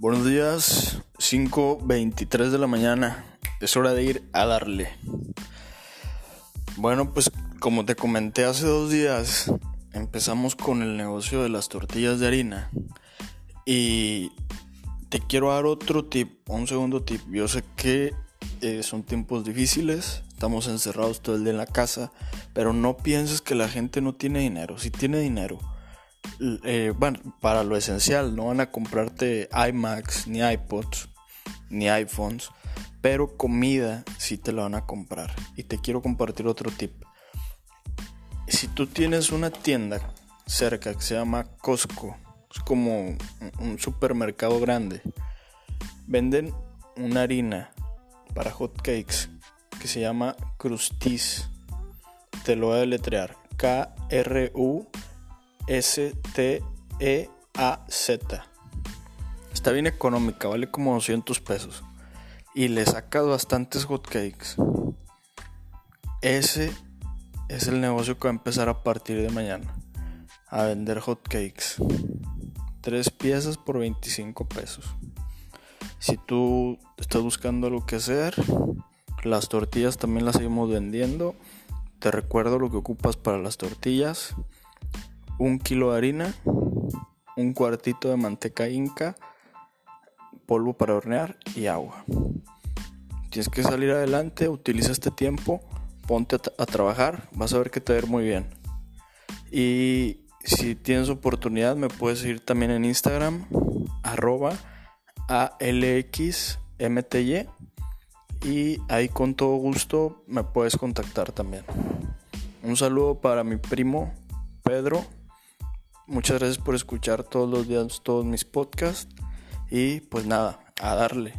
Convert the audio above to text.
Buenos días, 5.23 de la mañana. Es hora de ir a darle. Bueno, pues como te comenté hace dos días, empezamos con el negocio de las tortillas de harina. Y te quiero dar otro tip, un segundo tip. Yo sé que eh, son tiempos difíciles, estamos encerrados todo el día en la casa, pero no pienses que la gente no tiene dinero. Si tiene dinero eh, bueno, para lo esencial, no van a comprarte iMacs, ni iPods, ni iPhones, pero comida sí te la van a comprar. Y te quiero compartir otro tip. Si tú tienes una tienda cerca que se llama Costco, es como un supermercado grande, venden una harina para hot cakes que se llama Crustis. Te lo voy a deletrear. K-R-U S-T-E-A-Z. Está bien económica, vale como 200 pesos. Y le saca bastantes hotcakes. Ese es el negocio que va a empezar a partir de mañana. A vender hotcakes. Tres piezas por 25 pesos. Si tú estás buscando algo que hacer, las tortillas también las seguimos vendiendo. Te recuerdo lo que ocupas para las tortillas un kilo de harina, un cuartito de manteca inca, polvo para hornear y agua. Tienes que salir adelante, utiliza este tiempo, ponte a, trabajar, vas a ver que te va a ir muy bien. Y si tienes oportunidad me puedes seguir también en Instagram, arroba ALXMTY y ahí con todo gusto me puedes contactar también. Un saludo para mi primo Pedro Muchas gracias por escuchar todos los días todos mis podcasts y pues nada, a darle.